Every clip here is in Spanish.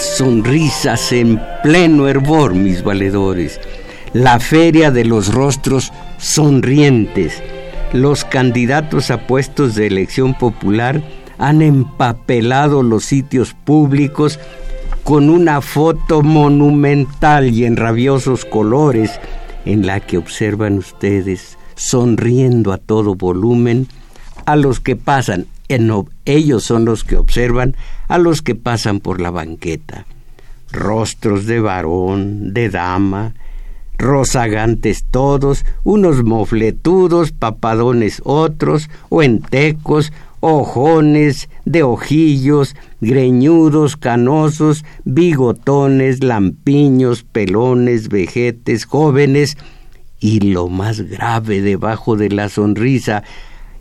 Sonrisas en pleno hervor, mis valedores, la feria de los rostros sonrientes. Los candidatos a puestos de elección popular han empapelado los sitios públicos con una foto monumental y en rabiosos colores en la que observan ustedes sonriendo a todo volumen a los que pasan, ellos son los que observan a los que pasan por la banqueta. Rostros de varón, de dama, rozagantes todos, unos mofletudos, papadones otros, o ojones, de ojillos, greñudos, canosos, bigotones, lampiños, pelones, vejetes, jóvenes, y lo más grave debajo de la sonrisa,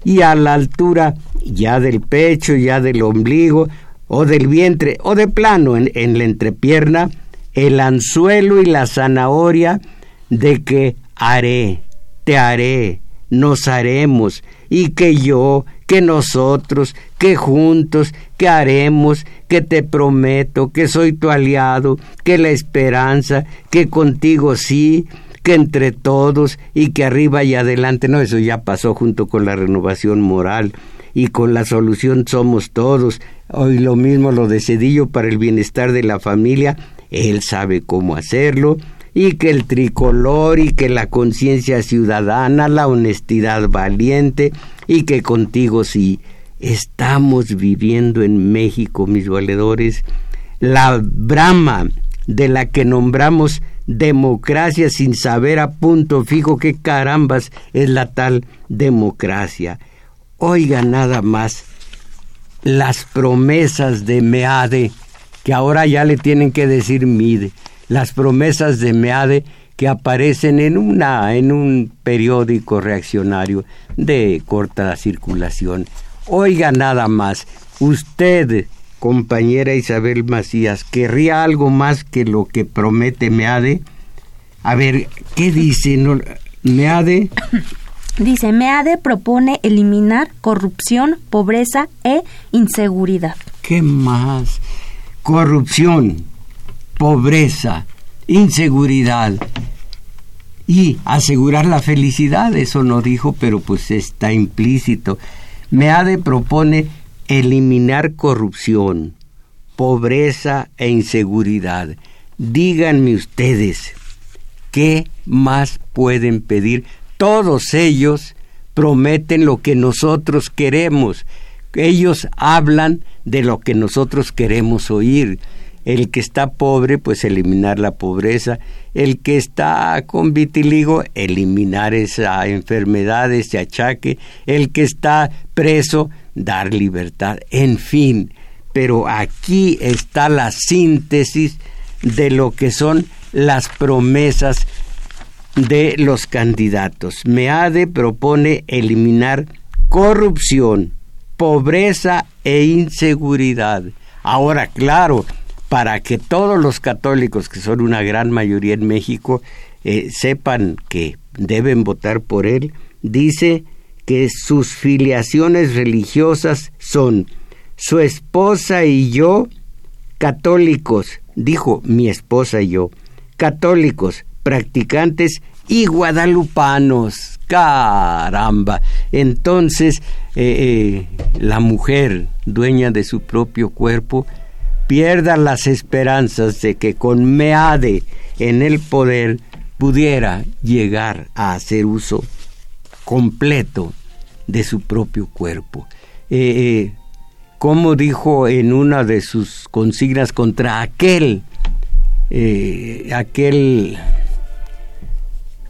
y a la altura ya del pecho, ya del ombligo, o del vientre, o de plano en, en la entrepierna, el anzuelo y la zanahoria de que haré, te haré, nos haremos, y que yo, que nosotros, que juntos, que haremos, que te prometo, que soy tu aliado, que la esperanza, que contigo sí, que entre todos y que arriba y adelante, no, eso ya pasó junto con la renovación moral y con la solución somos todos. Hoy lo mismo lo de Cedillo para el bienestar de la familia, él sabe cómo hacerlo y que el tricolor y que la conciencia ciudadana, la honestidad valiente y que contigo sí estamos viviendo en México, mis valedores, la brama de la que nombramos democracia sin saber a punto fijo qué carambas es la tal democracia. Oiga nada más las promesas de Meade, que ahora ya le tienen que decir Mide, las promesas de Meade que aparecen en una en un periódico reaccionario de corta circulación. Oiga nada más, usted compañera Isabel Macías, ¿querría algo más que lo que promete Meade? A ver, ¿qué dice no, Meade? Dice, Meade propone eliminar corrupción, pobreza e inseguridad. ¿Qué más? Corrupción, pobreza, inseguridad y asegurar la felicidad, eso no dijo, pero pues está implícito. Meade propone eliminar corrupción, pobreza e inseguridad. Díganme ustedes, ¿qué más pueden pedir? Todos ellos prometen lo que nosotros queremos. Ellos hablan de lo que nosotros queremos oír. El que está pobre, pues eliminar la pobreza. El que está con vitiligo, eliminar esa enfermedad, ese achaque. El que está preso, dar libertad, en fin. Pero aquí está la síntesis de lo que son las promesas de los candidatos. MEADE propone eliminar corrupción, pobreza e inseguridad. Ahora, claro, para que todos los católicos, que son una gran mayoría en México, eh, sepan que deben votar por él, dice que sus filiaciones religiosas son su esposa y yo católicos, dijo mi esposa y yo, católicos, practicantes y guadalupanos. Caramba. Entonces, eh, eh, la mujer, dueña de su propio cuerpo, pierda las esperanzas de que con Meade en el poder pudiera llegar a hacer uso completo de su propio cuerpo. Eh, como dijo en una de sus consignas contra aquel, aquel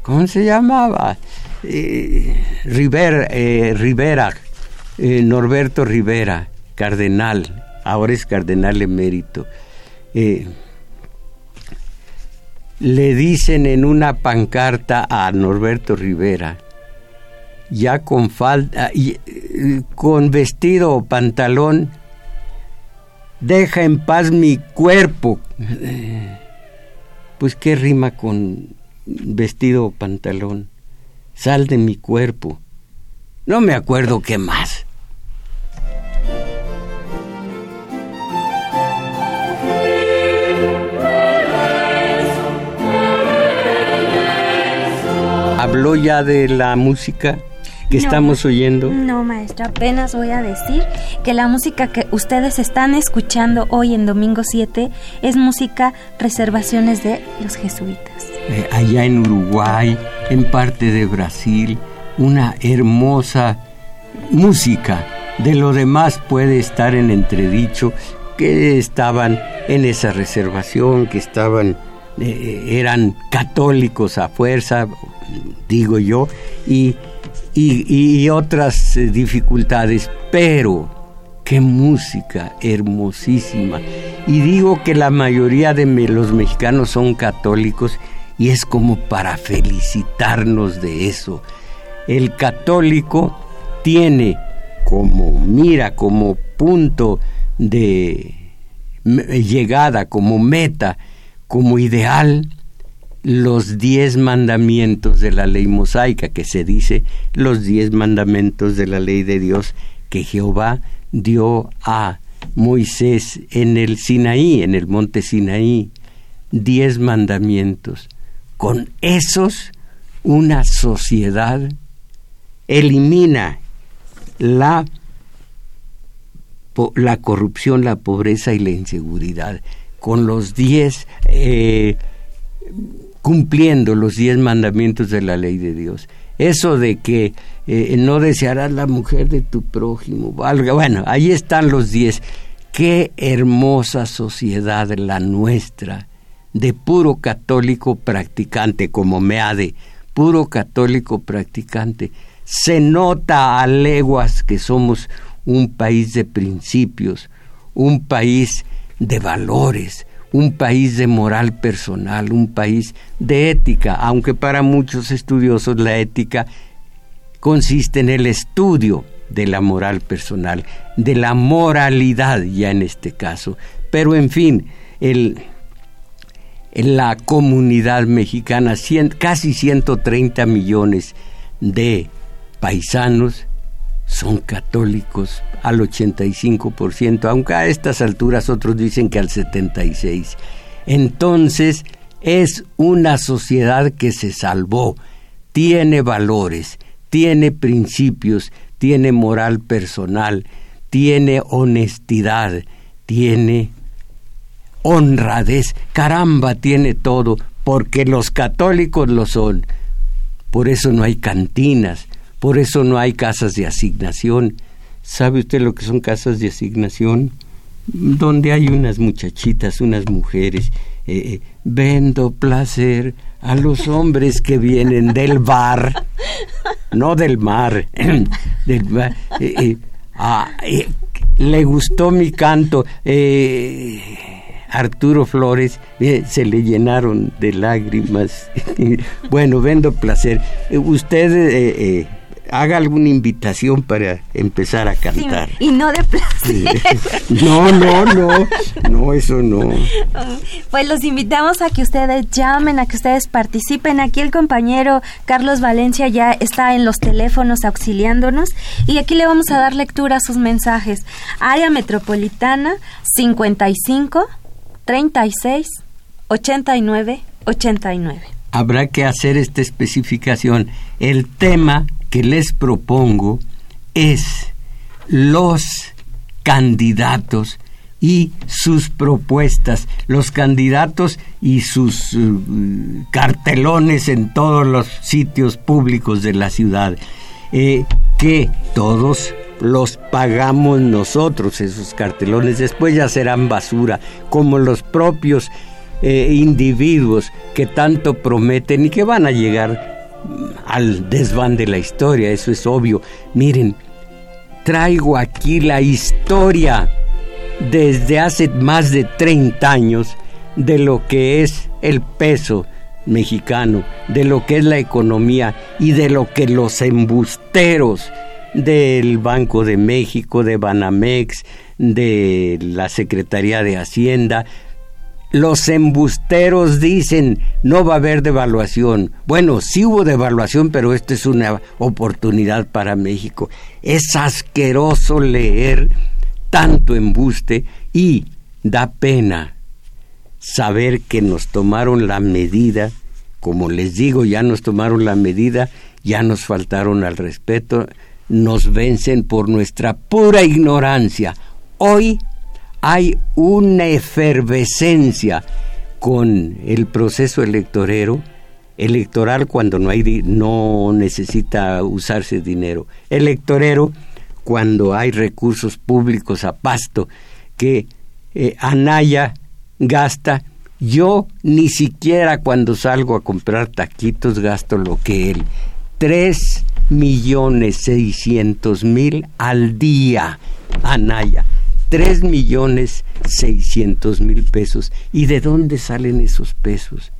¿cómo se llamaba? Eh, Rivera, eh, Rivera eh, Norberto Rivera, cardenal, ahora es cardenal emérito. le dicen en una pancarta a Norberto Rivera, ya con falda, y, con vestido o pantalón, deja en paz mi cuerpo. Pues qué rima con vestido o pantalón. Sal de mi cuerpo. No me acuerdo qué más. ¿Habló ya de la música? Que estamos oyendo? No, maestra, apenas voy a decir que la música que ustedes están escuchando hoy en domingo 7 es música reservaciones de los jesuitas. Eh, allá en Uruguay, en parte de Brasil, una hermosa música. De lo demás puede estar en entredicho que estaban en esa reservación, que estaban, eh, eran católicos a fuerza, digo yo, y y, otras eh, dificultades, pero qué música hermosísima. Y digo que la mayoría de los mexicanos son católicos y es como para felicitarnos de eso. El católico tiene como mira, como punto de llegada, como meta, como ideal, los diez mandamientos de la ley mosaica, que se dice los diez mandamientos de la ley de Dios que Jehová dio a Moisés en el Sinaí, en el monte Sinaí, diez mandamientos. Con esos una sociedad elimina la, la corrupción, la pobreza y la inseguridad. Con los diez eh, cumpliendo los diez mandamientos de la ley de Dios. Eso de que eh, no desearás la mujer de tu prójimo, bueno, ahí están los diez. Qué hermosa sociedad la nuestra, de puro católico practicante, como Meade, puro católico practicante. Se nota a leguas que somos un país de principios, un país de valores, un país de moral personal, un país de ética, aunque para muchos estudiosos la ética consiste en el estudio de la moral personal, de la moralidad ya en este caso. Pero en fin, el, en la comunidad mexicana, casi 130 millones de paisanos son católicos al 85%, aunque a estas alturas otros dicen que al 76%. Entonces es una sociedad que se salvó, tiene valores, tiene principios, tiene moral personal, tiene honestidad, tiene honradez, caramba, tiene todo, porque los católicos lo son. Por eso no hay cantinas, por eso no hay casas de asignación. ¿Sabe usted lo que son casas de asignación? Donde hay unas muchachitas, unas mujeres. Eh, eh, vendo placer a los hombres que vienen del bar, no del mar, del bar. Eh, le gustó mi canto. Arturo Flores se le llenaron de lágrimas. bueno, vendo placer. usted haga alguna invitación para empezar a cantar. y no de placer. No, no, no, no, eso no. Pues los invitamos a que ustedes llamen, a que ustedes participen. Aquí el compañero Carlos Valencia ya está en los teléfonos auxiliándonos y aquí le vamos a dar lectura a sus mensajes. Área metropolitana 55 36 89 89. Habrá que hacer esta especificación. El tema que les propongo es los candidatos y sus propuestas, los candidatos y sus uh, cartelones en todos los sitios públicos de la ciudad, eh, que todos los pagamos nosotros, esos cartelones, después ya serán basura, como los propios eh, individuos que tanto prometen y que van a llegar al desván de la historia, eso es obvio. Miren, traigo aquí la historia desde hace más de 30 años de lo que es el peso mexicano, de lo que es la economía y de lo que los embusteros del Banco de México, de Banamex, de la Secretaría de Hacienda, los embusteros dicen no va a haber devaluación. Bueno, sí hubo devaluación, pero esta es una oportunidad para México. Es asqueroso leer tanto embuste y da pena saber que nos tomaron la medida, como les digo, ya nos tomaron la medida, ya nos faltaron al respeto, nos vencen por nuestra pura ignorancia. Hoy hay una efervescencia con el proceso electorero, electoral cuando no hay no necesita usarse dinero, electorero cuando hay recursos públicos a pasto que eh, Anaya gasta. Yo ni siquiera cuando salgo a comprar taquitos gasto lo que él. Tres millones seiscientos mil al día, Anaya. Tres millones seiscientos mil pesos. ¿Y de dónde salen esos pesos?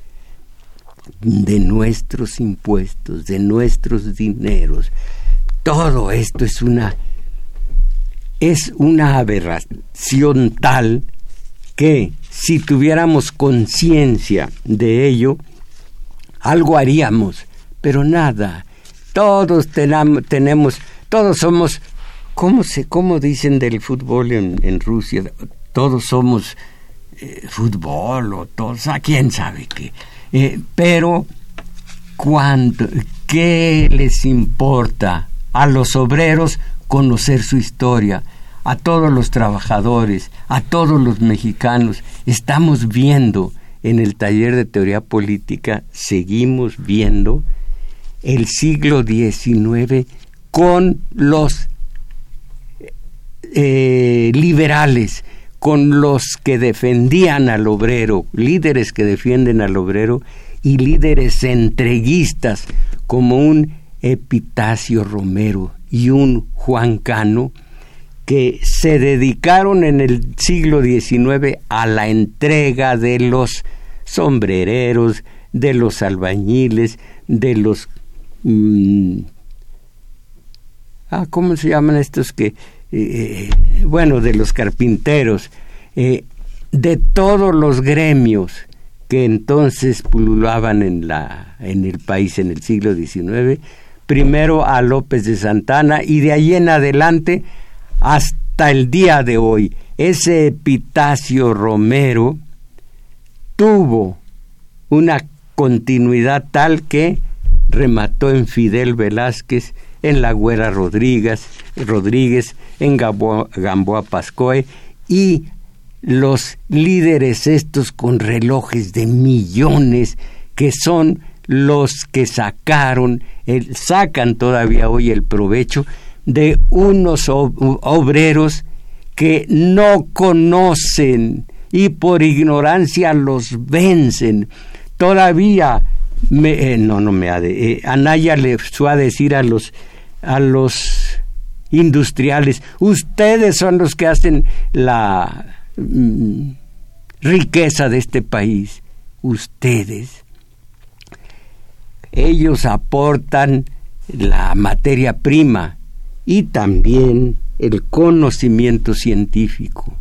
De nuestros impuestos, de nuestros dineros. Todo esto es una es una aberración tal que si tuviéramos conciencia de ello, algo haríamos, pero nada. Todos tenemos, todos somos, ¿cómo, se, cómo dicen del fútbol en, Rusia? Todos somos eh, fútbol o todos, a quién sabe qué. Eh, pero, ¿cuánto, ¿qué les importa a los obreros conocer su historia, a todos los trabajadores, a todos los mexicanos. Estamos viendo en el taller de teoría política, seguimos viendo el siglo XIX con los eh, liberales, con los que defendían al obrero, líderes que defienden al obrero y líderes entreguistas como un Epitacio Romero y un Juan Cano que se dedicaron en el siglo XIX a la entrega de los sombrereros, de los albañiles, de los... Mm, ah, ¿Cómo se llaman estos que... Eh, eh, bueno, de los carpinteros, eh, de todos los gremios que entonces pululaban en, la, en el país en el siglo XIX, primero a López de Santana y de ahí en adelante hasta el día de hoy. Ese Epitacio Romero tuvo una continuidad tal que remató en Fidel Velázquez, en La Güera Rodríguez, Rodríguez en Gamboa, Gamboa Pascoe y los líderes estos con relojes de millones que son los que sacaron, el, sacan todavía hoy el provecho de unos obreros que no conocen y por ignorancia los vencen. Todavía me, eh, no, no me ha de, eh, Anaya le fue decir a los a los industriales, ustedes son los que hacen la mm, riqueza de este país, ustedes ellos aportan la materia prima y también el conocimiento científico.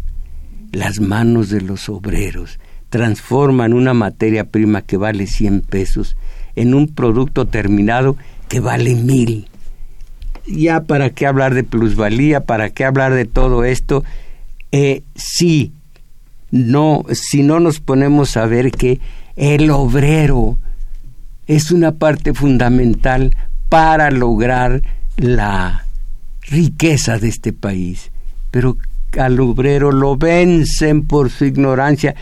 Las manos de los obreros transforman una materia prima que vale 100 pesos en un producto terminado que vale mil. Ya para qué hablar de plusvalía, para qué hablar de todo esto, eh, sí, no, si no nos ponemos a ver que el obrero es una parte fundamental para lograr la riqueza de este país. Pero al obrero lo vencen por su ignorancia.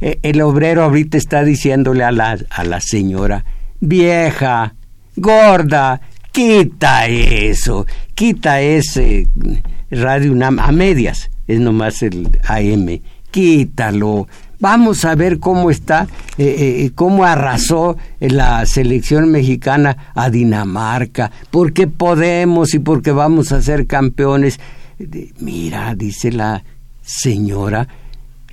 E, el obrero ahorita está diciéndole a la, a la señora, vieja, gorda, quita eso, quita ese radio a medias, es nomás el AM, quítalo. Vamos a ver cómo está, eh, eh, eh, cómo arrasó la selección mexicana a Dinamarca, porque podemos y porque vamos a ser campeones. Mira, dice la señora,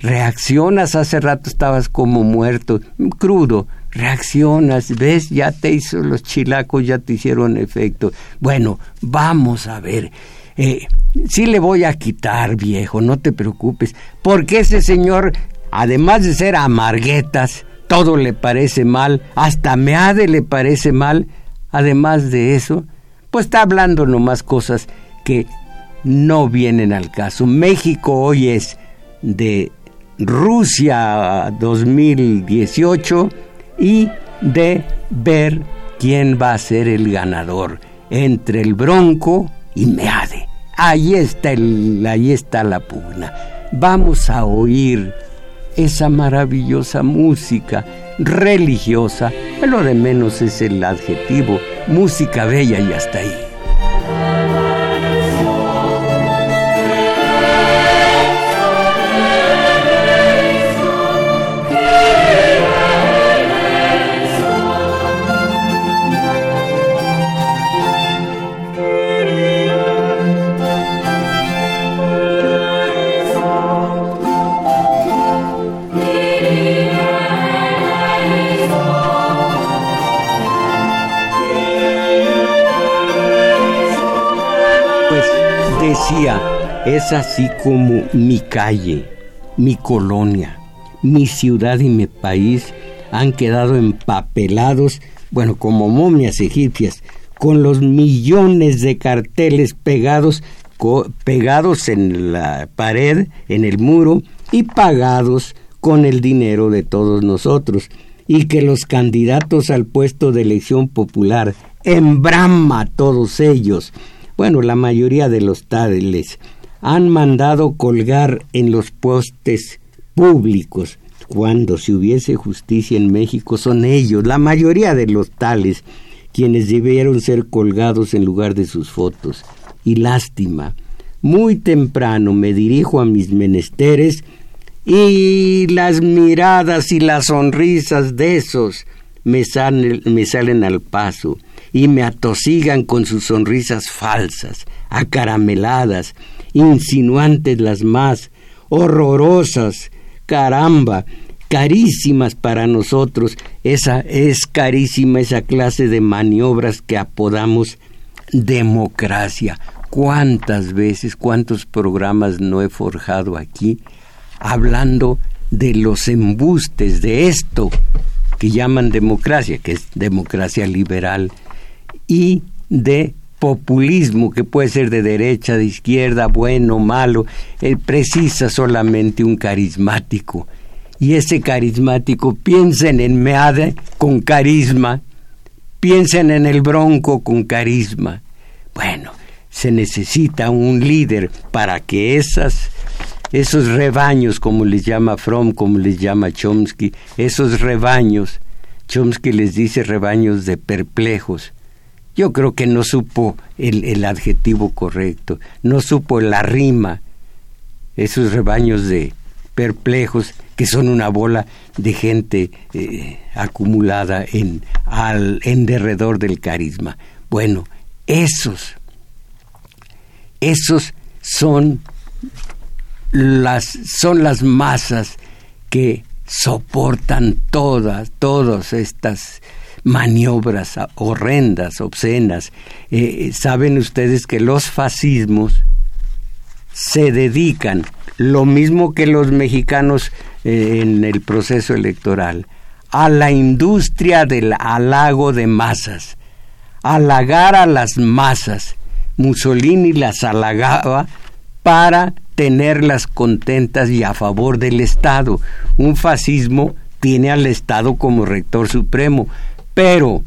reaccionas, hace rato estabas como muerto, crudo, reaccionas, ves, ya te hizo los chilacos, ya te hicieron efecto. Bueno, vamos a ver. Eh, sí le voy a quitar, viejo, no te preocupes, porque ese señor, además de ser amarguetas, todo le parece mal, hasta meade le parece mal, además de eso, pues está hablando nomás cosas que no vienen al caso. México hoy es de Rusia 2018 y de ver quién va a ser el ganador entre el Bronco y Meade. Ahí está, el, ahí está la pugna. Vamos a oír esa maravillosa música religiosa. Lo de menos es el adjetivo, música bella y hasta ahí. Es así como mi calle, mi colonia, mi ciudad y mi país han quedado empapelados, bueno, como momias egipcias, con los millones de carteles pegados, pegados en la pared, en el muro y pagados con el dinero de todos nosotros, y que los candidatos al puesto de elección popular, en Brahma todos ellos, bueno, la mayoría de los tales, han mandado colgar en los postes públicos. Cuando si hubiese justicia en México son ellos, la mayoría de los tales, quienes debieron ser colgados en lugar de sus fotos. Y lástima, muy temprano me dirijo a mis menesteres y las miradas y las sonrisas de esos me salen, me salen al paso y me atosigan con sus sonrisas falsas, acarameladas, insinuantes las más, horrorosas, caramba, carísimas para nosotros. Esa es carísima esa clase de maniobras que apodamos democracia. ¿Cuántas veces, cuántos programas no he forjado aquí hablando de los embustes de esto que llaman democracia, que es democracia liberal, y de populismo que puede ser de derecha, de izquierda, bueno, malo, él precisa solamente un carismático. Y ese carismático, piensen en Meade con carisma, piensen en el Bronco con carisma. Bueno, se necesita un líder para que esas, esos rebaños, como les llama Fromm, como les llama Chomsky, esos rebaños, Chomsky les dice rebaños de perplejos, yo creo que no supo el, adjetivo correcto, no supo la rima, esos rebaños de perplejos que son una bola de gente eh, acumulada en, al, en derredor del carisma. Bueno, esos, esos son las, son las masas que soportan todas, todas estas maniobras horrendas, obscenas. Eh, saben ustedes que los fascismos se dedican, lo mismo que los mexicanos eh, en el proceso electoral, a la industria del halago de masas, halagar a las masas. Mussolini las halagaba para tenerlas contentas y a favor del Estado. Un fascismo tiene al Estado como rector supremo, pero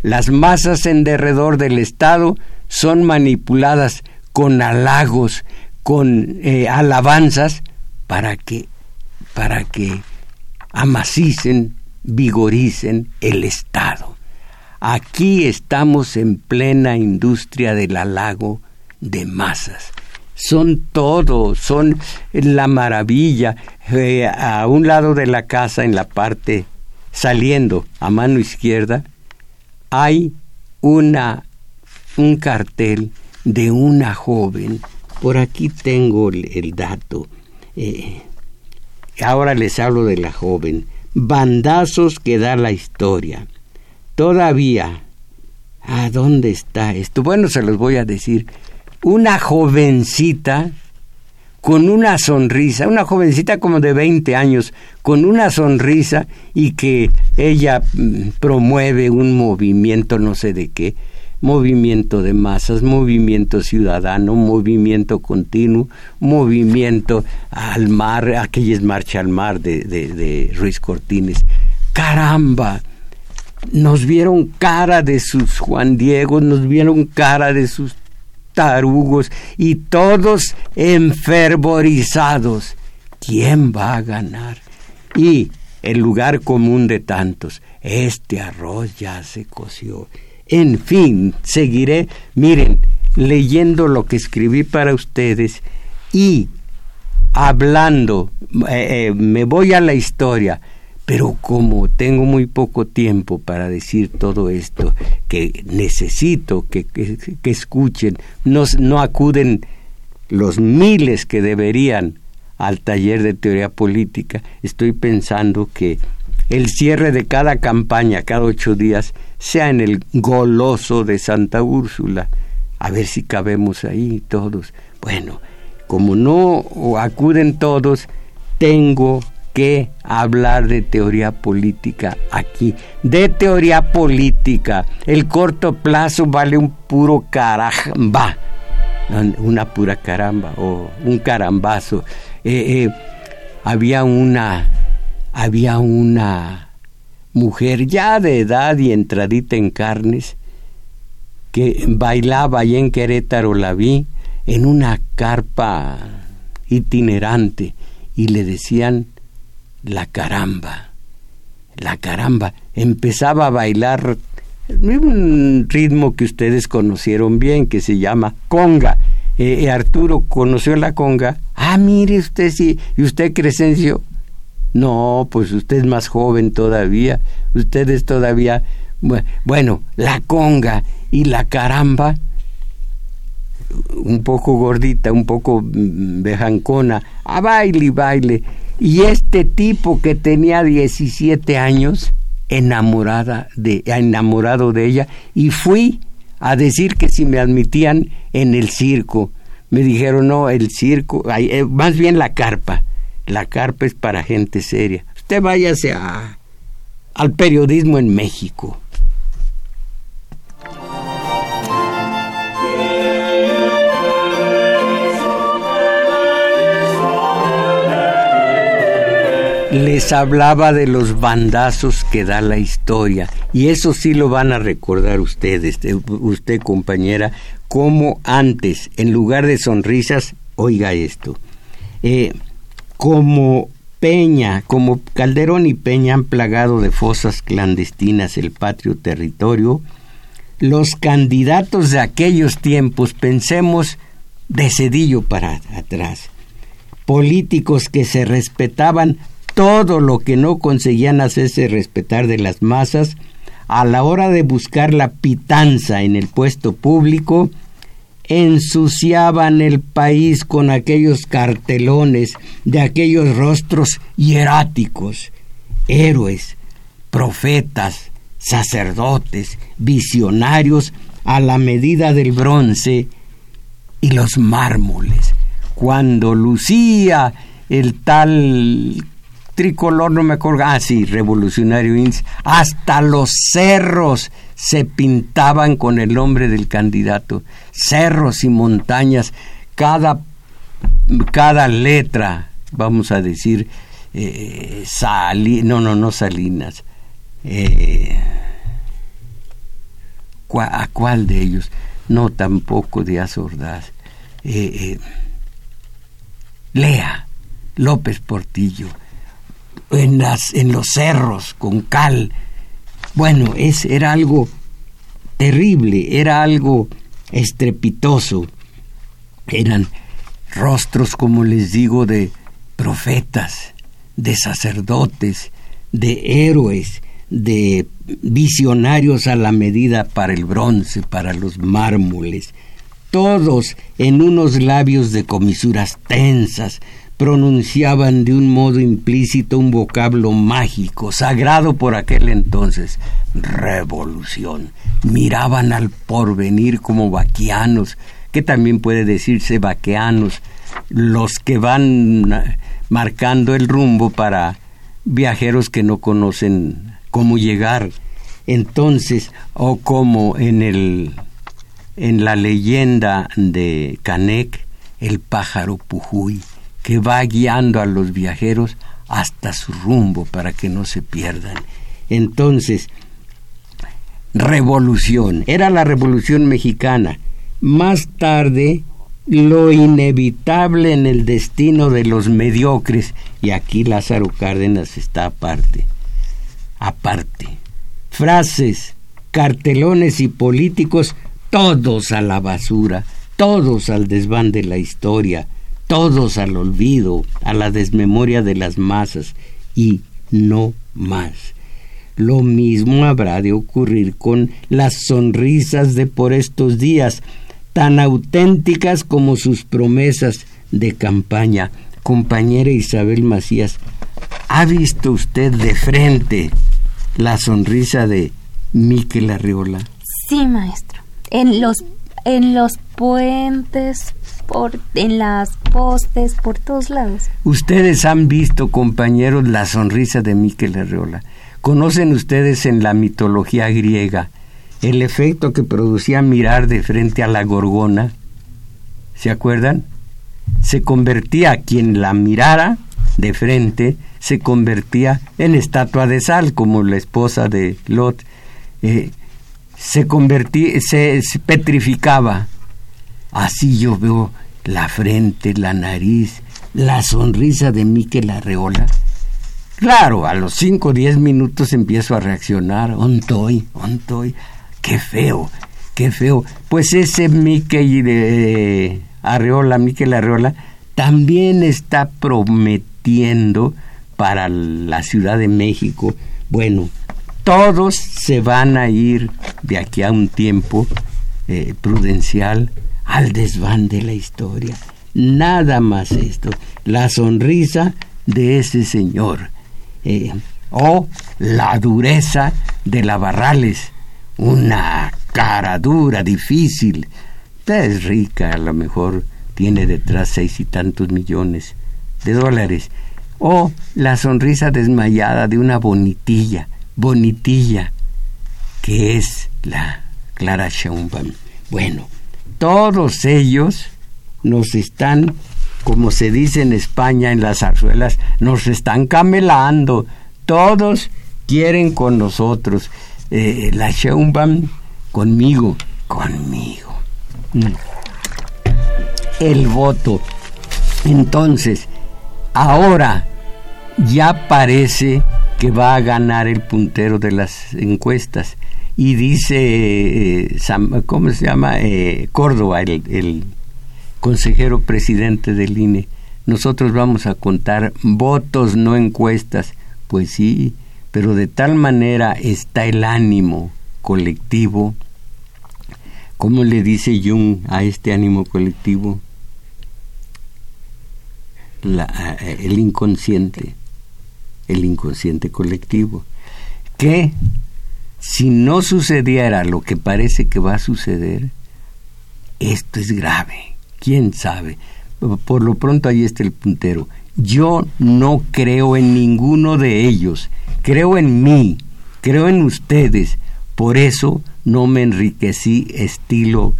las masas en derredor del Estado son manipuladas con halagos, con eh, alabanzas, para que, para que amacicen, vigoricen el Estado. Aquí estamos en plena industria del halago de masas. Son todo, son la maravilla. Eh, a un lado de la casa, en la parte saliendo a mano izquierda, hay una, un cartel de una joven. Por aquí tengo el, dato. Eh, ahora les hablo de la joven. Bandazos que da la historia. Todavía. ¿A dónde está esto? Bueno, se los voy a decir. Una jovencita con una sonrisa, una jovencita como de 20 años, con una sonrisa y que ella mm, promueve un movimiento no sé de qué, movimiento de masas, movimiento ciudadano, movimiento continuo, movimiento al mar, aquella marcha al mar de, de, de Ruiz Cortines. Caramba, nos vieron cara de sus Juan Diego, nos vieron cara de sus y todos enfervorizados. ¿Quién va a ganar? Y el lugar común de tantos, este arroz ya se coció. En fin, seguiré, miren, leyendo lo que escribí para ustedes y hablando, eh, eh, me voy a la historia, pero como tengo muy poco tiempo para decir todo esto, que necesito que, escuchen, no, no acuden los miles que deberían al taller de teoría política, estoy pensando que el cierre de cada campaña, cada ocho días, sea en el goloso de Santa Úrsula. A ver si cabemos ahí todos. Bueno, como no acuden todos, tengo que hablar de teoría política aquí. De teoría política. El corto plazo vale un puro caramba. Una pura caramba o un carambazo. Eh, eh, había una. Había una mujer ya de edad y entradita en carnes que bailaba allá en Querétaro, la vi, en una carpa itinerante y le decían la caramba, la caramba, empezaba a bailar un ritmo que ustedes conocieron bien, que se llama conga. Eh, eh, Arturo conoció la conga. Ah, mire usted sí. ¿Y usted, Crescencio? No, pues usted es más joven todavía. Usted es todavía... Bueno, la conga y la caramba, un poco gordita, un poco mm, bejancona, a baile y baile. Y este tipo que tenía 17 años, enamorada de, enamorado de ella, y fui a decir que si me admitían en el circo. Me dijeron, no, el circo, eh, más bien la carpa. La carpa es para gente seria. Usted váyase a, al periodismo en México. Les hablaba de los bandazos que da la historia. Y eso sí lo van a recordar ustedes, usted compañera, como antes, en lugar de sonrisas, oiga esto, eh, como Peña, como Calderón y Peña han plagado de fosas clandestinas el patrio territorio, los candidatos de aquellos tiempos, pensemos de Cedillo para atrás, políticos que se respetaban todo lo que no conseguían hacerse respetar de las masas, a la hora de buscar la pitanza en el puesto público, ensuciaban el país con aquellos cartelones de aquellos rostros hieráticos, héroes, profetas, sacerdotes, visionarios a la medida del bronce y los mármoles. Cuando lucía el tal tricolor, no me acuerdo, ah, sí, revolucionario hasta los cerros se pintaban con el nombre del candidato, cerros y montañas, cada cada letra, vamos a decir, eh, no, no, no Salinas. Eh, ¿A cuál de ellos? No, tampoco de Azordaz. Eh, Lea, López Portillo, en, las, en los cerros, con cal. Bueno, es, era algo terrible, era algo estrepitoso. Eran rostros, como les digo, de profetas, de sacerdotes, de héroes, de visionarios a la medida para el bronce, para los mármoles, todos en unos labios de comisuras tensas, pronunciaban de un modo implícito un vocablo mágico, sagrado por aquel entonces, revolución. Miraban al porvenir como vaquianos, que también puede decirse vaqueanos, los que van marcando el rumbo para viajeros que no conocen cómo llegar. Entonces, o como en el en la leyenda de Canek, el pájaro Pujuy que va guiando a los viajeros hasta su rumbo para que no se pierdan. Entonces, revolución, era la revolución mexicana. Más tarde, lo inevitable en el destino de los mediocres, y aquí Lázaro Cárdenas está aparte, aparte. Frases, cartelones y políticos, todos a la basura, todos al desván de la historia, todos al olvido, a la desmemoria de las masas y no más. Lo mismo habrá de ocurrir con las sonrisas de por estos días, tan auténticas como sus promesas de campaña. Compañera Isabel Macías, ¿ha visto usted de frente la sonrisa de Miquel Arriola? Sí, maestro. En los, en los puentes, en las postes, por todos lados. Ustedes han visto, compañeros, la sonrisa de Miquel Arreola. ¿Conocen ustedes en la mitología griega el efecto que producía mirar de frente a la gorgona? ¿Se acuerdan? Se convertía, quien la mirara de frente, se convertía en estatua de sal, como la esposa de Lot. Eh, se convertía, se petrificaba Así yo veo la frente, la nariz, la sonrisa de Miquel Arreola. Claro, a los cinco o diez minutos empiezo a reaccionar. Ontoy, ontoy. Qué feo, qué feo. Pues ese Miquel Arreola, Miquel Arreola, también está prometiendo para la Ciudad de México. Bueno, todos se van a ir de aquí a un tiempo eh, prudencial al desván de la historia. Nada más esto, la sonrisa de ese señor. Eh, o la dureza de la Barrales, una cara dura, difícil. Es rica, a lo mejor tiene detrás seis y tantos millones de dólares. O la sonrisa desmayada de una bonitilla, bonitilla, que es la Clara Schaumbaum. Bueno, todos ellos nos están, como se dice en España en las zarzuelas, nos están camelando. Todos quieren con nosotros. Eh, la Schaumbaum conmigo, conmigo. Mm. El voto. Entonces, ahora ya parece que va a ganar el puntero de las encuestas y dice, eh, ¿cómo se llama? Eh, Córdoba, el, consejero presidente del INE, nosotros vamos a contar votos, no encuestas. Pues sí, pero de tal manera está el ánimo colectivo. ¿Cómo le dice Jung a este ánimo colectivo? el inconsciente, el inconsciente colectivo, que si no sucediera lo que parece que va a suceder, esto es grave. ¿Quién sabe? Por lo pronto ahí está el puntero. Yo no creo en ninguno de ellos. Creo en mí, creo en ustedes. Por eso no me enriquecí estilo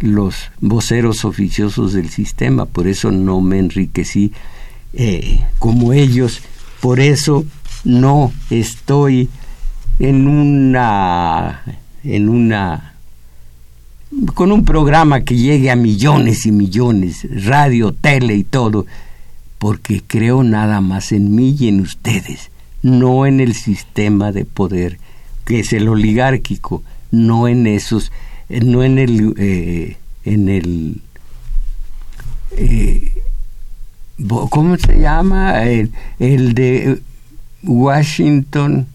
los voceros oficiosos del sistema, por eso no me enriquecí eh, como ellos, por eso no estoy en una en una con un programa que llegue a millones y millones, radio, tele y todo, porque creo nada más en mí y en ustedes, no en el sistema de poder, que es el oligárquico, no en esos, no en el, eh, en el, eh, ¿cómo se llama? el de Washington,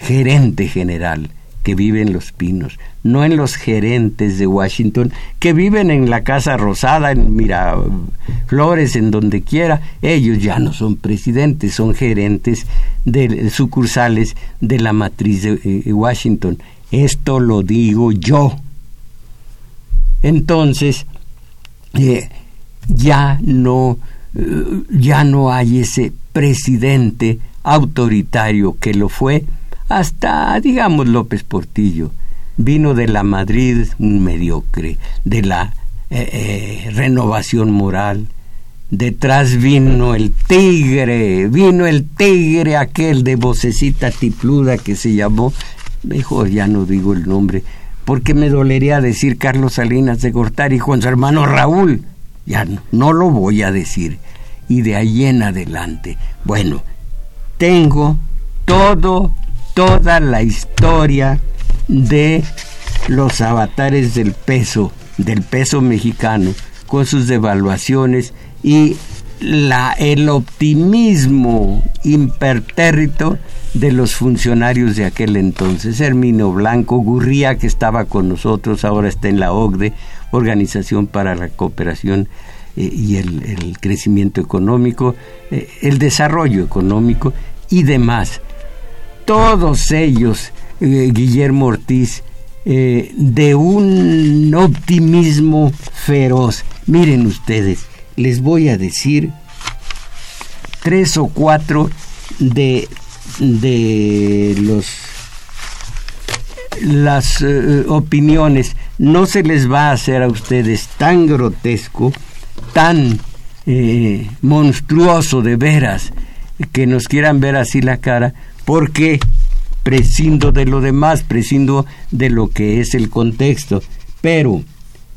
gerente general que vive en Los Pinos, no en los gerentes de Washington que viven en la Casa Rosada, en Miraflores, en donde quiera. Ellos ya no son presidentes, son gerentes de sucursales de la matriz de eh, Washington. Esto lo digo yo. Entonces, eh, ya no eh, ya no hay ese presidente autoritario que lo fue hasta, digamos, López Portillo. Vino de la Madrid un mediocre, de la eh, eh, renovación moral. Detrás vino el tigre, vino el tigre aquel de vocecita tipluda que se llamó, mejor ya no digo el nombre, porque me dolería decir Carlos Salinas de Gortari con su hermano Raúl. Ya no, no lo voy a decir. Y de ahí en adelante. Bueno, tengo todo toda la historia de los avatares del peso, del peso mexicano, con sus devaluaciones y la, el optimismo impertérrito de los funcionarios de aquel entonces. Hermino Blanco, Gurría, que estaba con nosotros, ahora está en la OCDE, Organización para la Cooperación eh, y el, Crecimiento Económico, eh, el Desarrollo Económico y demás todos ellos, eh, Guillermo Ortiz, eh, de un optimismo feroz. Miren ustedes, les voy a decir tres o cuatro de, de los las eh, opiniones. No se les va a hacer a ustedes tan grotesco, tan monstruoso de veras, que nos quieran ver así la cara, porque prescindo de lo demás, prescindo de lo que es el contexto, pero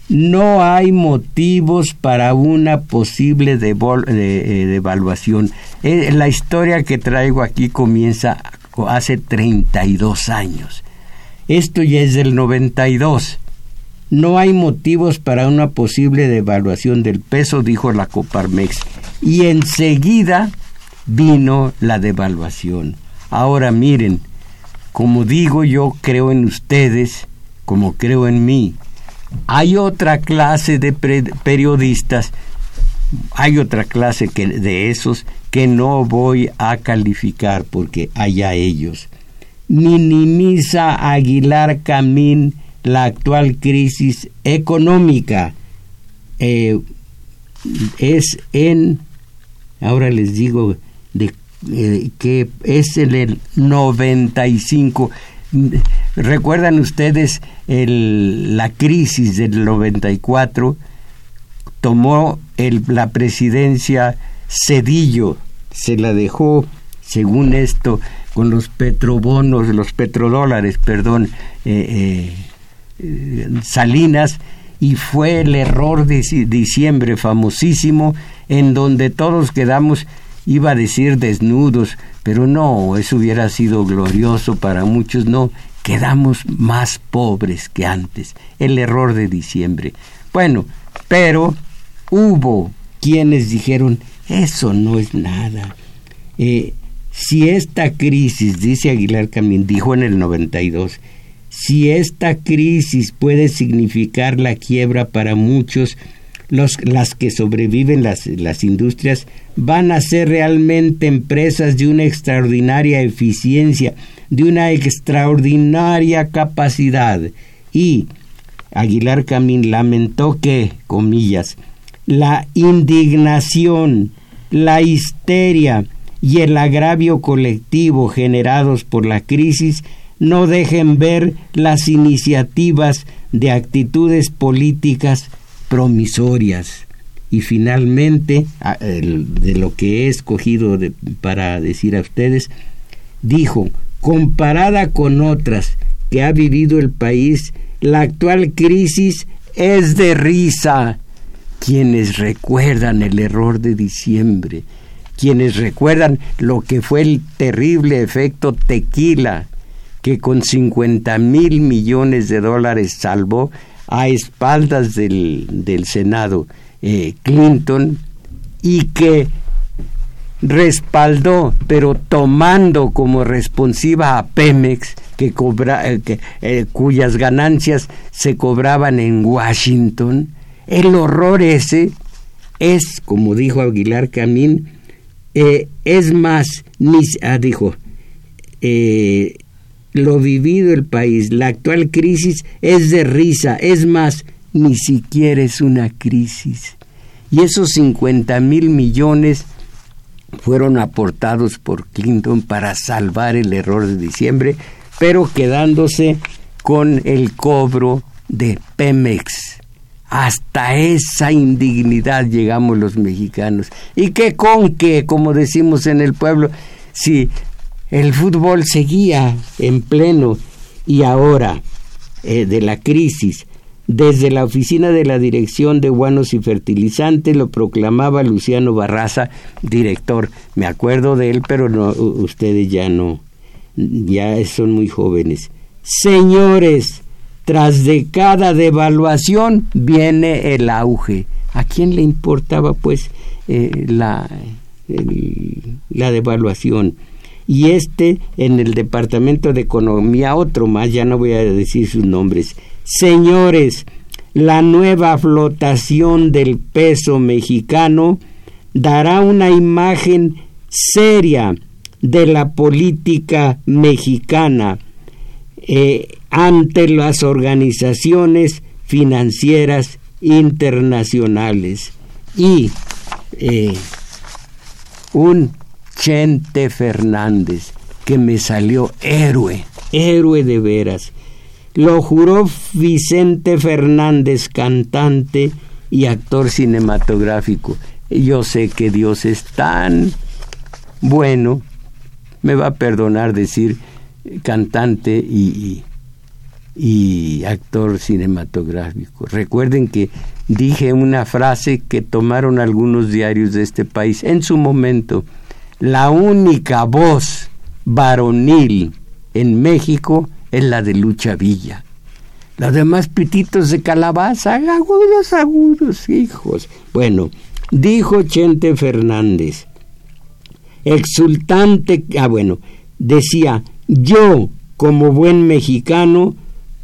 no hay motivos para una posible eh, devaluación. Eh, la historia que traigo aquí comienza hace 32 años. Esto ya es del 92. No hay motivos para una posible devaluación del peso, dijo la Coparmex. Y enseguida vino la devaluación. Ahora miren, como digo yo creo en ustedes, como creo en mí. Hay otra clase de periodistas, hay otra clase que, de esos que no voy a calificar porque allá ellos. Minimiza Aguilar Camín la actual crisis económica. Eh, es en, ahora les digo eh, que es el 95. ¿Recuerdan ustedes el, la crisis del 94? Tomó el, la presidencia Cedillo, se la dejó, según esto, con los petrobonos, los petrodólares, perdón, eh, eh, Salinas, y fue el error de diciembre famosísimo, en donde todos quedamos iba a decir desnudos, pero no, eso hubiera sido glorioso para muchos, no, quedamos más pobres que antes, el error de diciembre. Bueno, pero hubo quienes dijeron, eso no es nada. Eh, si esta crisis, dice Aguilar Camín, dijo en el 92, si esta crisis puede significar la quiebra para muchos, las que sobreviven las, las industrias van a ser realmente empresas de una extraordinaria eficiencia, de una extraordinaria capacidad. Y Aguilar Camín lamentó que, comillas, la indignación, la histeria y el agravio colectivo generados por la crisis no dejen ver las iniciativas de actitudes políticas promisorias. Y finalmente, de lo que he escogido para decir a ustedes, dijo, comparada con otras que ha vivido el país, la actual crisis es de risa. Quienes recuerdan el error de diciembre, quienes recuerdan lo que fue el terrible efecto tequila, que con 50 mil millones de dólares salvó a espaldas del, del Senado eh, Clinton y que respaldó, pero tomando como responsiva a Pemex, que eh, eh, cuyas ganancias se cobraban en Washington, el horror ese es, como dijo Aguilar Camín, es más, ni, ah, dijo, lo vivido el país, la actual crisis es de risa, es más, ni siquiera es una crisis. Y esos 50 mil millones fueron aportados por Clinton para salvar el error de diciembre, pero quedándose con el cobro de Pemex. Hasta esa indignidad llegamos los mexicanos. Y que con que, como decimos en el pueblo, si el fútbol seguía en pleno y ahora eh, de la crisis desde la oficina de la Dirección de Guanos y Fertilizantes lo proclamaba Luciano Barraza, director. Me acuerdo de él, pero no, ustedes ya no, ya son muy jóvenes. Señores, tras de cada devaluación viene el auge. ¿A quién le importaba pues eh, la, la devaluación? Y este en el Departamento de Economía, otro más, ya no voy a decir sus nombres, Señores, la nueva flotación del peso mexicano dará una imagen seria de la política mexicana eh, ante las organizaciones financieras internacionales. Y eh, un Chente Fernández que me salió héroe, héroe de veras lo juró Vicente Fernández, cantante y actor cinematográfico. Yo sé que Dios es tan bueno, me va a perdonar decir cantante y, y, actor cinematográfico. Recuerden que dije una frase que tomaron algunos diarios de este país en su momento. La única voz varonil en México es la de Lucha Villa. Los demás pititos de calabaza, agudos, agudos, hijos. Bueno, dijo Chente Fernández, exultante, ah bueno, decía, yo, como buen mexicano,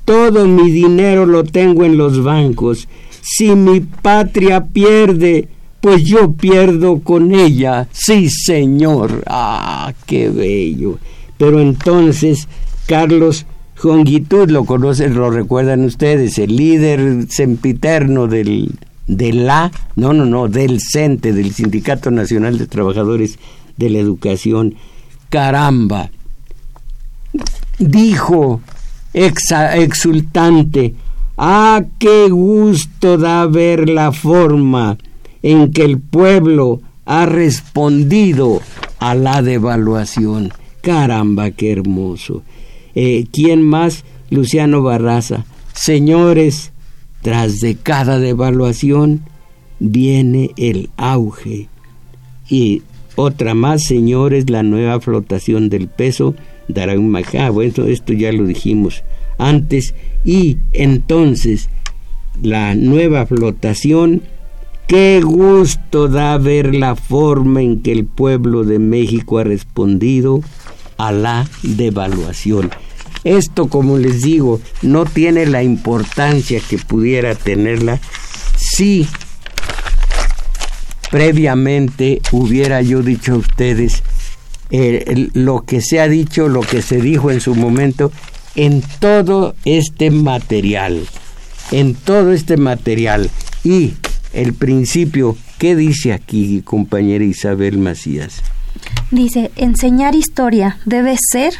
todo mi dinero lo tengo en los bancos. Si mi patria pierde, pues yo pierdo con ella. Sí, señor. Ah, qué bello. Pero entonces, Carlos, Jongitud lo conocen, lo recuerdan ustedes, el líder sempiterno del, de la, no, no, no, del CENTE, del Sindicato Nacional de Trabajadores de la Educación. Caramba, dijo exultante, ah, qué gusto da ver la forma en que el pueblo ha respondido a la devaluación. Caramba, qué hermoso. Eh, ¿Quién más? Luciano Barraza. Señores, tras de cada devaluación viene el auge. Y otra más, señores, la nueva flotación del peso dará un majá. Bueno, esto ya lo dijimos antes. Y entonces, la nueva flotación, qué gusto da ver la forma en que el pueblo de México ha respondido a la devaluación. Esto, como les digo, no tiene la importancia que pudiera tenerla si previamente hubiera yo dicho a ustedes eh, lo que se ha dicho, lo que se dijo en su momento, en todo este material, en todo este material. Y el principio, ¿qué dice aquí, compañera Isabel Macías? Dice, enseñar historia debe ser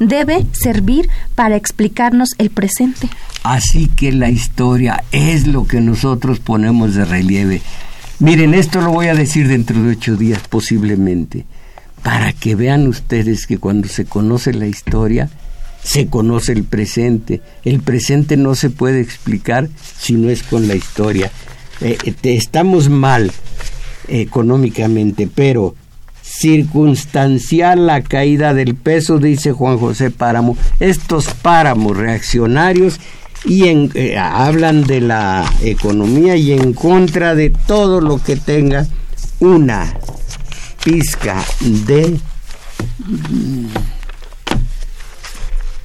debe servir para explicarnos el presente. Así que la historia es lo que nosotros ponemos de relieve. Miren, esto lo voy a decir dentro de ocho días posiblemente, para que vean ustedes que cuando se conoce la historia, se conoce el presente. El presente no se puede explicar si no es con la historia. Eh, estamos mal económicamente, pero circunstancial la caída del peso, dice Juan José Páramo. Estos páramos reaccionarios y eh, hablan de la economía y en contra de todo lo que tenga una pizca de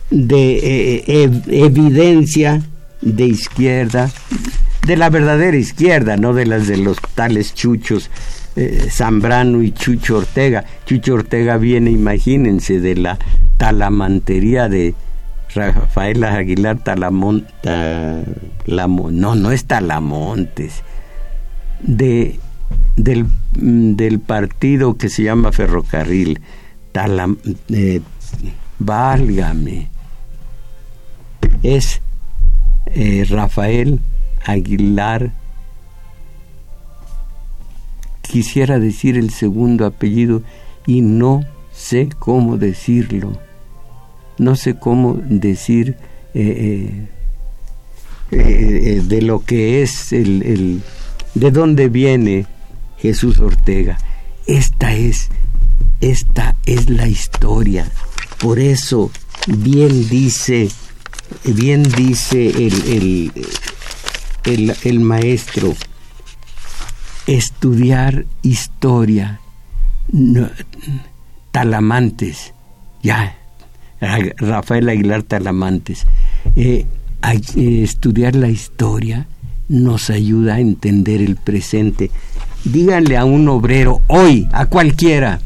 de eh, evidencia de izquierda, de la verdadera izquierda, no de las de los tales chuchos Zambrano y Chucho Ortega. Chucho Ortega viene, imagínense, de la talamantería de, Rafael Aguilar Talamont, no, no es Talamontes, de, del, del, partido que se llama Ferrocarril, Talam, eh, válgame, es eh, Rafael Aguilar, quisiera decir el segundo apellido y no sé cómo decirlo no sé cómo decir eh, eh, eh, de lo que es el, de dónde viene Jesús Ortega. Esta es, esta es la historia. Por eso bien dice, bien dice el, el, el maestro, estudiar historia, talamantes, ya, Rafael Aguilar Talamantes. Eh, eh, estudiar la historia nos ayuda a entender el presente. Díganle a un obrero hoy, a cualquiera,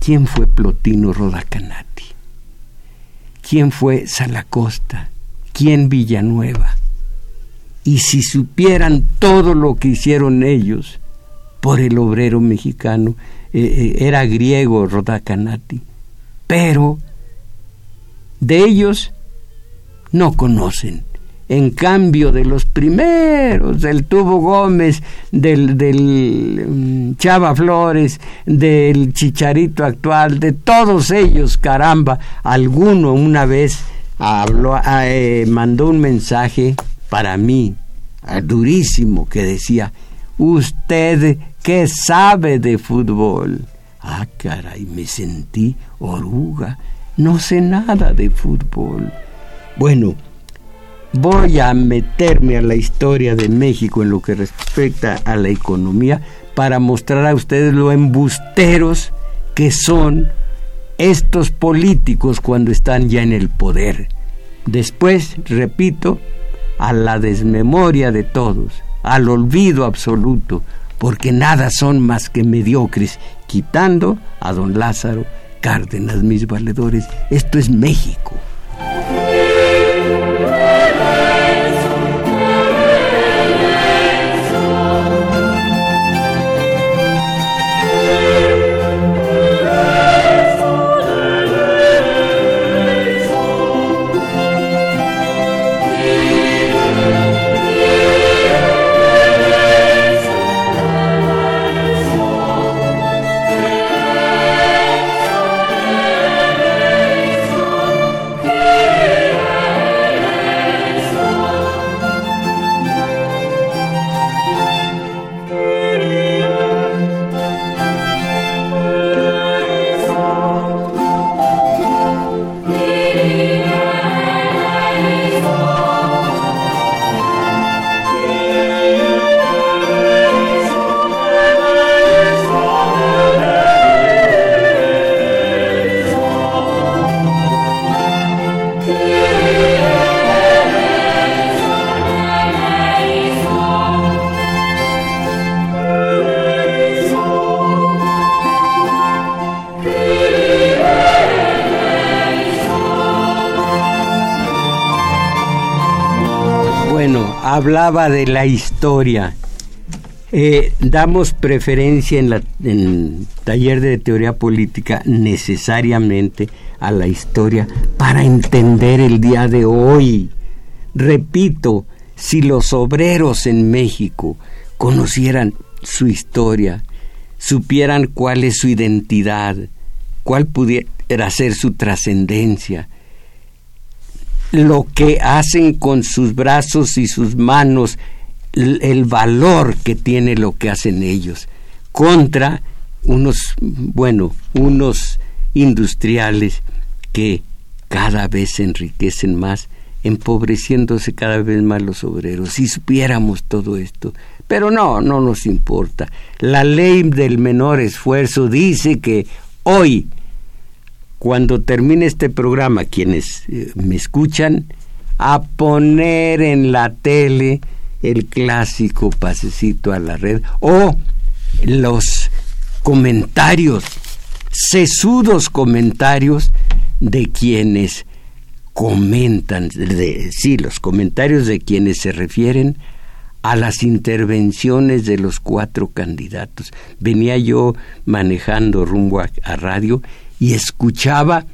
¿quién fue Plotino Rodacanati? ¿Quién fue Salacosta? ¿Quién Villanueva? Y si supieran todo lo que hicieron ellos por el obrero mexicano, eh, era griego Rodacanati, pero de ellos no conocen. En cambio de los primeros, del Tubo Gómez, del, del mm, Chava Flores, del Chicharito actual, de todos ellos, caramba, alguno una vez habló, eh, mandó un mensaje para mí, ah, durísimo, que decía, usted qué sabe de fútbol. Ah, caray, me sentí oruga no sé nada de fútbol. Bueno, voy a meterme a la historia de México en lo que respecta a la economía para mostrar a ustedes lo embusteros que son estos políticos cuando están ya en el poder. Después, repito, a la desmemoria de todos, al olvido absoluto, porque nada son más que mediocres, quitando a don Lázaro Cárdenas, mis valedores, esto es México. Hablaba de la historia. Eh, damos preferencia en, la, en taller de teoría política necesariamente a la historia para entender el día de hoy. Repito, si los obreros en México conocieran su historia, supieran cuál es su identidad, cuál pudiera ser su trascendencia, lo que hacen con sus brazos y sus manos, el, valor que tiene lo que hacen ellos, contra unos, bueno, unos industriales que cada vez se enriquecen más, empobreciéndose cada vez más los obreros. Si supiéramos todo esto, pero no, no nos importa. La ley del menor esfuerzo dice que hoy, cuando termine este programa, quienes eh, me escuchan, a poner en la tele el clásico pasecito a la red o los comentarios, sesudos comentarios de quienes comentan, de, sí, los comentarios de quienes se refieren a las intervenciones de los cuatro candidatos. Venía yo manejando rumbo a, radio y escuchaba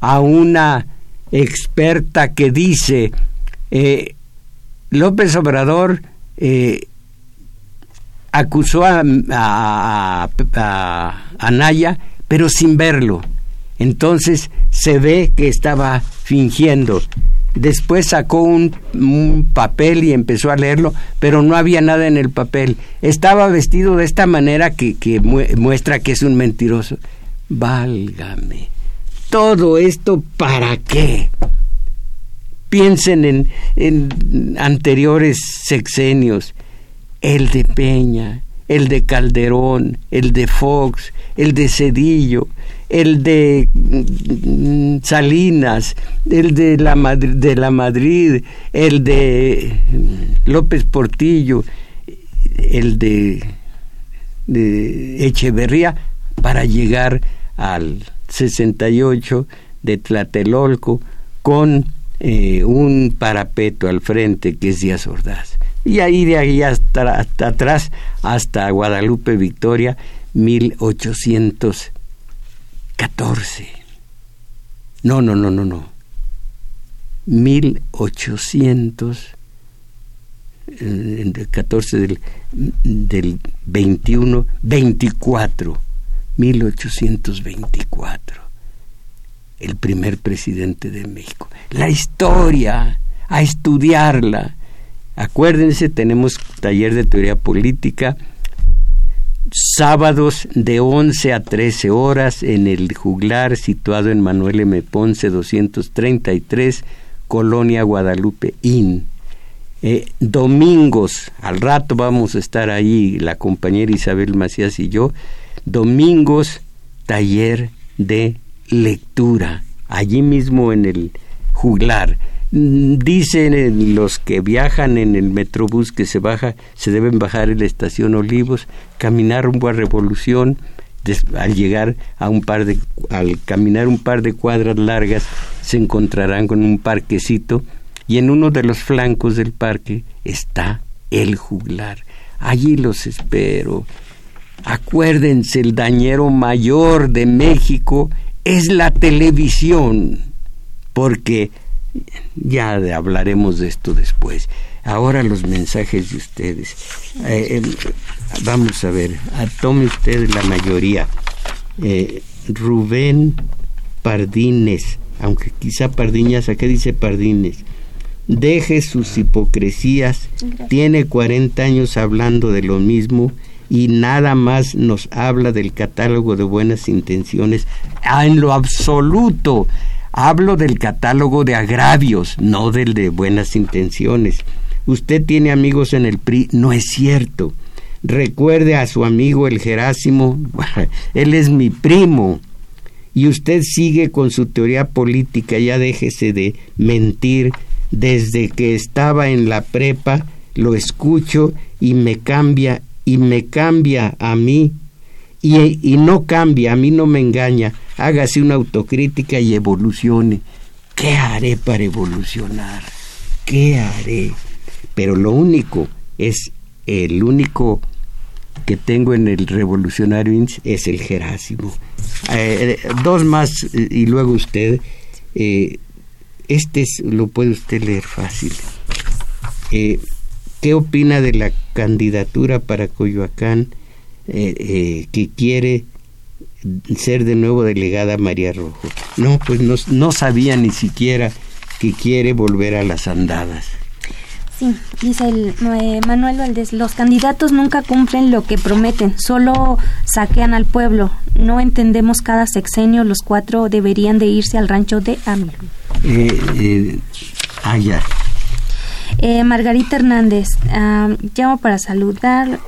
a una experta que dice, eh, López Obrador eh, acusó a, a, a, Naya, pero sin verlo. Entonces se ve que estaba fingiendo. Después sacó un, papel y empezó a leerlo, pero no había nada en el papel. Estaba vestido de esta manera que, muestra que es un mentiroso. Válgame. Todo esto para qué? Piensen en, en anteriores sexenios. El de Peña, el de Calderón, el de Fox, el de Cedillo, el de mm, Salinas, el de la, Madrid, de la Madrid, el de López Portillo, el de, de Echeverría, para llegar al 68 de Tlatelolco con eh, un parapeto al frente que es Díaz Ordaz. Y ahí de ahí hasta, hasta atrás, hasta Guadalupe Victoria, 1800 14. No, no, no, no, no. 1800 el 14 del, del 21, 24, 1824, el primer presidente de México. La historia, a estudiarla. Acuérdense, tenemos taller de teoría política sábados de 11 a 13 horas en el juglar situado en Manuel M. Ponce 233, Colonia Guadalupe Inn. Eh, domingos, al rato vamos a estar ahí, la compañera Isabel Macías y yo, domingos, taller de lectura, allí mismo en el juglar. Mm, dicen los que viajan en el metrobús que se baja, se deben bajar en la estación Olivos, caminar rumbo a Revolución, al llegar a un par de, al caminar un par de cuadras largas, se encontrarán con un parquecito y en uno de los flancos del parque está el juglar. Allí los espero. Acuérdense, el dañero mayor de México es la televisión, porque ya hablaremos de esto después. Ahora los mensajes de ustedes. Eh, vamos a ver, tome usted la mayoría. Eh, Rubén Pardines, aunque quizá Pardiñas, ¿a qué dice Pardines? Deje sus hipocresías, tiene 40 años hablando de lo mismo y nada más nos habla del catálogo de buenas intenciones. Ah, en lo absoluto, Hablo del catálogo de agravios, no del de buenas intenciones. Usted tiene amigos en el PRI, no es cierto. Recuerde a su amigo el Jerásimo, él es mi primo. Y usted sigue con su teoría política, ya déjese de mentir. Desde que estaba en la prepa, lo escucho y me cambia, y me cambia a mí. Y, y no cambia, a mí no me engaña hágase una autocrítica y evolucione. ¿Qué haré para evolucionar? ¿Qué haré? Pero lo único es el único que tengo en el Revolucionario es el Jerásimo. Eh, dos más y luego usted. este lo puede usted leer fácil. ¿Qué opina de la candidatura para Coyoacán que quiere ser de nuevo delegada María Rojo. No, pues no, no sabía ni siquiera que quiere volver a las andadas. Sí, dice el, eh, Manuel Valdés, los candidatos nunca cumplen lo que prometen, solo saquean al pueblo. No entendemos cada sexenio, los cuatro deberían de irse al rancho de Amir. Eh, eh, ah, ya. Eh, Margarita Hernández, ah, llamo para saludar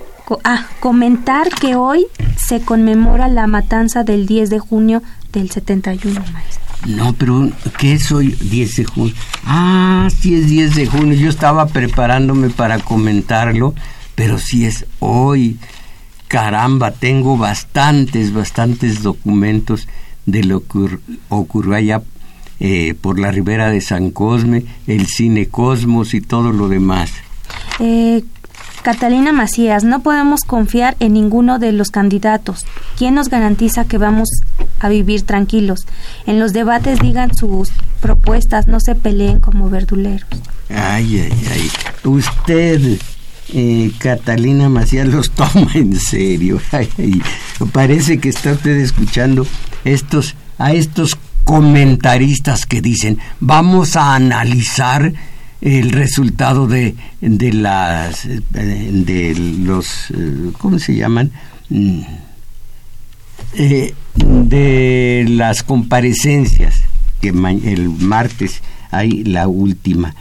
ah, comentar que hoy se conmemora la matanza del 10 de junio del 71, maestro. No, pero ¿qué es hoy 10 de junio? Ah, sí es 10 de junio. Yo estaba preparándome para comentarlo, pero sí es hoy. Caramba, tengo bastantes, bastantes documentos de lo que ocurrió allá eh, por la ribera de San Cosme, el cine Cosmos y todo lo demás. Eh, Catalina Macías, no podemos confiar en ninguno de los candidatos. ¿Quién nos garantiza que vamos a vivir tranquilos? En los debates digan sus propuestas, no se peleen como verduleros. Ay, ay, ay. Usted, eh, Catalina Macías, los toma en serio. Parece que está usted escuchando estos, a estos comentaristas que dicen, vamos a analizar el resultado de, de las de los cómo se llaman mm, eh, de las comparecencias que el martes hay la última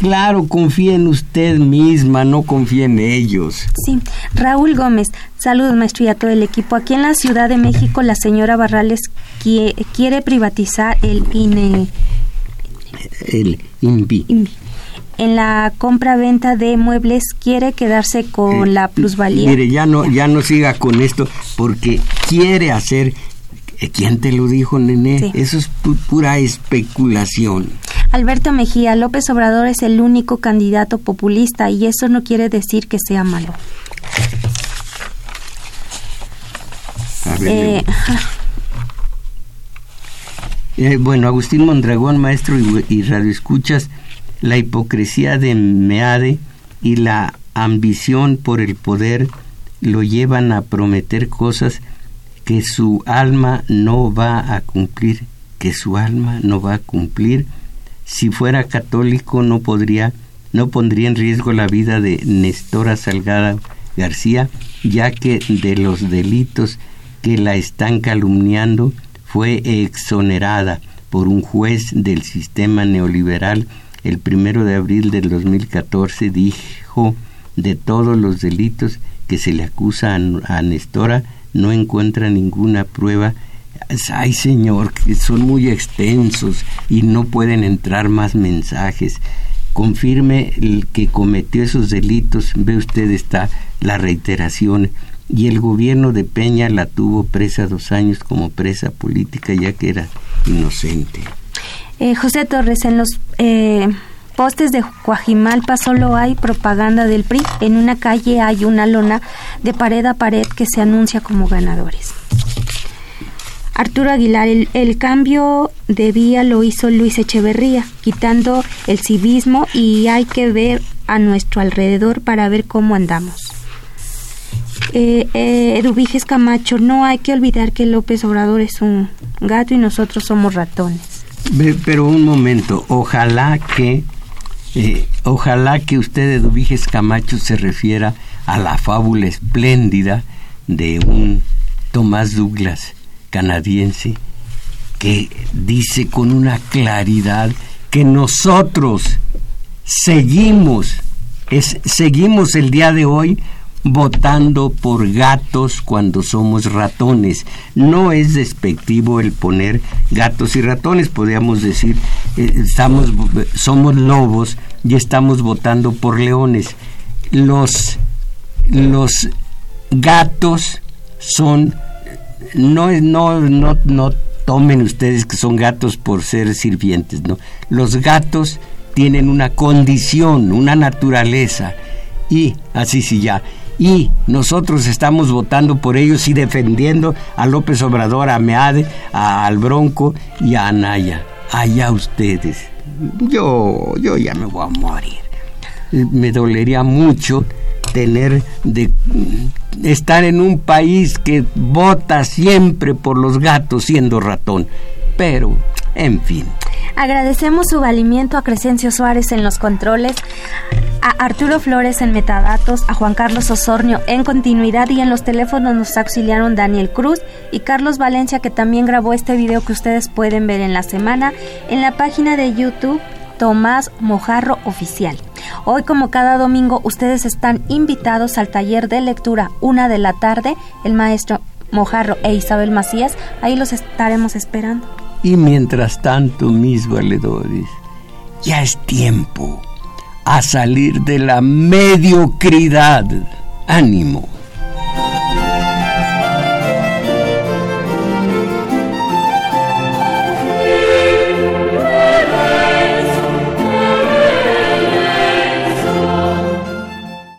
Claro, confía en usted misma, no confía en ellos. Sí, Raúl Gómez, saludos maestro y a todo el equipo. Aquí en la Ciudad de México la señora Barrales quiere privatizar el INE el INVI. En la compra-venta de muebles quiere quedarse con eh, la plusvalía. Mire, ya no, ya no siga con esto porque quiere hacer ¿Quién te lo dijo, nene? Eso es pura especulación. Alberto Mejía, López Obrador es el único candidato populista y eso no quiere decir que sea malo. Eh, eh, bueno, Agustín Mondragón, maestro y, y radioescuchas, la hipocresía de Meade y la ambición por el poder lo llevan a prometer cosas que su alma no va a cumplir, que su alma no va a cumplir. Si fuera católico no podría, no pondría en riesgo la vida de Nestora Salgada García, ya que de los delitos que la están calumniando fue exonerada por un juez del sistema neoliberal el primero de abril del 2014 dijo de todos los delitos que se le acusa a, Nestora no encuentra ninguna prueba. Ay señor que son muy extensos y no pueden entrar más mensajes. Confirme el que cometió esos delitos. Ve usted está la reiteración. Y el gobierno de Peña la tuvo presa dos años como presa política ya que era inocente. Eh, José Torres, en los eh, postes de Coajimalpa solo hay propaganda del PRI. En una calle hay una lona de pared a pared que se anuncia como ganadores. Arturo Aguilar, el, el, cambio de vía lo hizo Luis Echeverría, quitando el civismo y hay que ver a nuestro alrededor para ver cómo andamos eh, eh, Camacho, no hay que olvidar que López Obrador es un gato y nosotros somos ratones. Pero un momento, ojalá que, ojalá que usted, Eduviges Camacho, se refiera a la fábula espléndida de un Tomás Douglas canadiense que dice con una claridad que nosotros seguimos, es, seguimos el día de hoy votando por gatos cuando somos ratones. No es despectivo el poner gatos y ratones, podríamos decir, eh, estamos, somos lobos y estamos votando por leones. Los, los gatos son, no, no, no, no tomen ustedes que son gatos por ser sirvientes, no. Los gatos tienen una condición, una naturaleza, y así sí ya y nosotros estamos votando por ellos y defendiendo a López Obrador, a Meade, a, al Bronco y a Anaya. Allá ustedes. Yo, yo ya me voy a morir. Me dolería mucho tener de estar en un país que vota siempre por los gatos siendo ratón. Pero, en fin. Agradecemos su valimiento a Crescencio Suárez en los controles, a Arturo Flores en metadatos, a Juan Carlos Osornio en continuidad y en los teléfonos nos auxiliaron Daniel Cruz y Carlos Valencia que también grabó este video que ustedes pueden ver en la semana en la página de YouTube Tomás Mojarro Oficial. Hoy, como cada domingo, ustedes están invitados al taller de lectura una de la tarde. El maestro Mojarro e Isabel Macías, ahí los estaremos esperando. Y mientras tanto, mis valedores, ya es tiempo a salir de la mediocridad. Ánimo.